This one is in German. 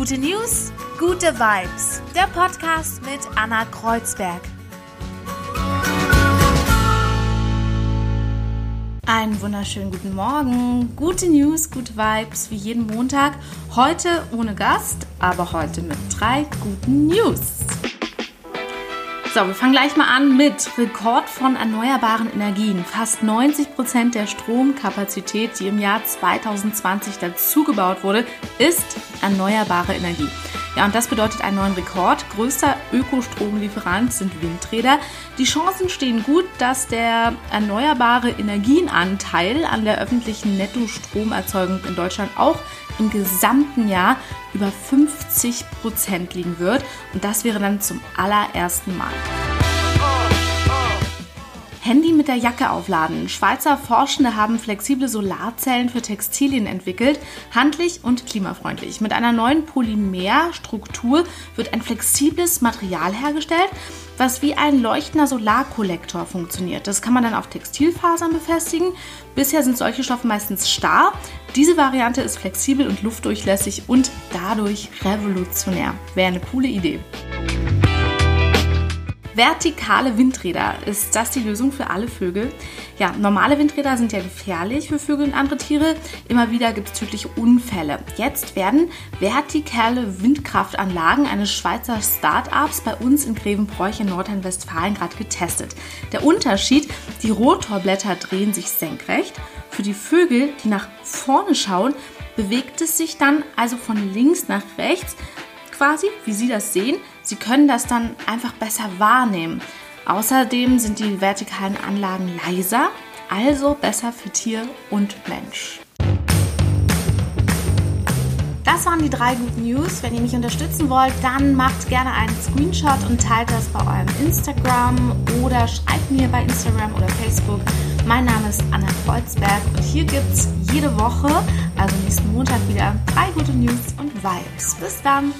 Gute News, gute Vibes. Der Podcast mit Anna Kreuzberg. Einen wunderschönen guten Morgen. Gute News, gute Vibes, wie jeden Montag. Heute ohne Gast, aber heute mit drei guten News. So, wir fangen gleich mal an mit Rekord von erneuerbaren Energien. Fast 90 Prozent der Stromkapazität, die im Jahr 2020 dazugebaut wurde, ist erneuerbare Energie. Ja, und das bedeutet einen neuen Rekord. Größter Ökostromlieferant sind Windräder. Die Chancen stehen gut, dass der erneuerbare Energienanteil an der öffentlichen Nettostromerzeugung in Deutschland auch im gesamten Jahr über 50 Prozent liegen wird. Und das wäre dann zum allerersten Mal. Handy mit der Jacke aufladen. Schweizer Forschende haben flexible Solarzellen für Textilien entwickelt, handlich und klimafreundlich. Mit einer neuen Polymerstruktur wird ein flexibles Material hergestellt, was wie ein leuchtender Solarkollektor funktioniert. Das kann man dann auf Textilfasern befestigen. Bisher sind solche Stoffe meistens starr. Diese Variante ist flexibel und luftdurchlässig und dadurch revolutionär. Wäre eine coole Idee. Vertikale Windräder. Ist das die Lösung für alle Vögel? Ja, normale Windräder sind ja gefährlich für Vögel und andere Tiere. Immer wieder gibt es tödliche Unfälle. Jetzt werden vertikale Windkraftanlagen eines Schweizer Start-ups bei uns in Grevenbroich in Nordrhein-Westfalen gerade getestet. Der Unterschied, die Rotorblätter drehen sich senkrecht. Für die Vögel, die nach vorne schauen, bewegt es sich dann also von links nach rechts quasi, wie Sie das sehen. Sie können das dann einfach besser wahrnehmen. Außerdem sind die vertikalen Anlagen leiser, also besser für Tier und Mensch. Das waren die drei guten News. Wenn ihr mich unterstützen wollt, dann macht gerne einen Screenshot und teilt das bei eurem Instagram oder schreibt mir bei Instagram oder Facebook. Mein Name ist Anna Kreuzberg und hier gibt es jede Woche, also nächsten Montag wieder, drei gute News und Vibes. Bis dann!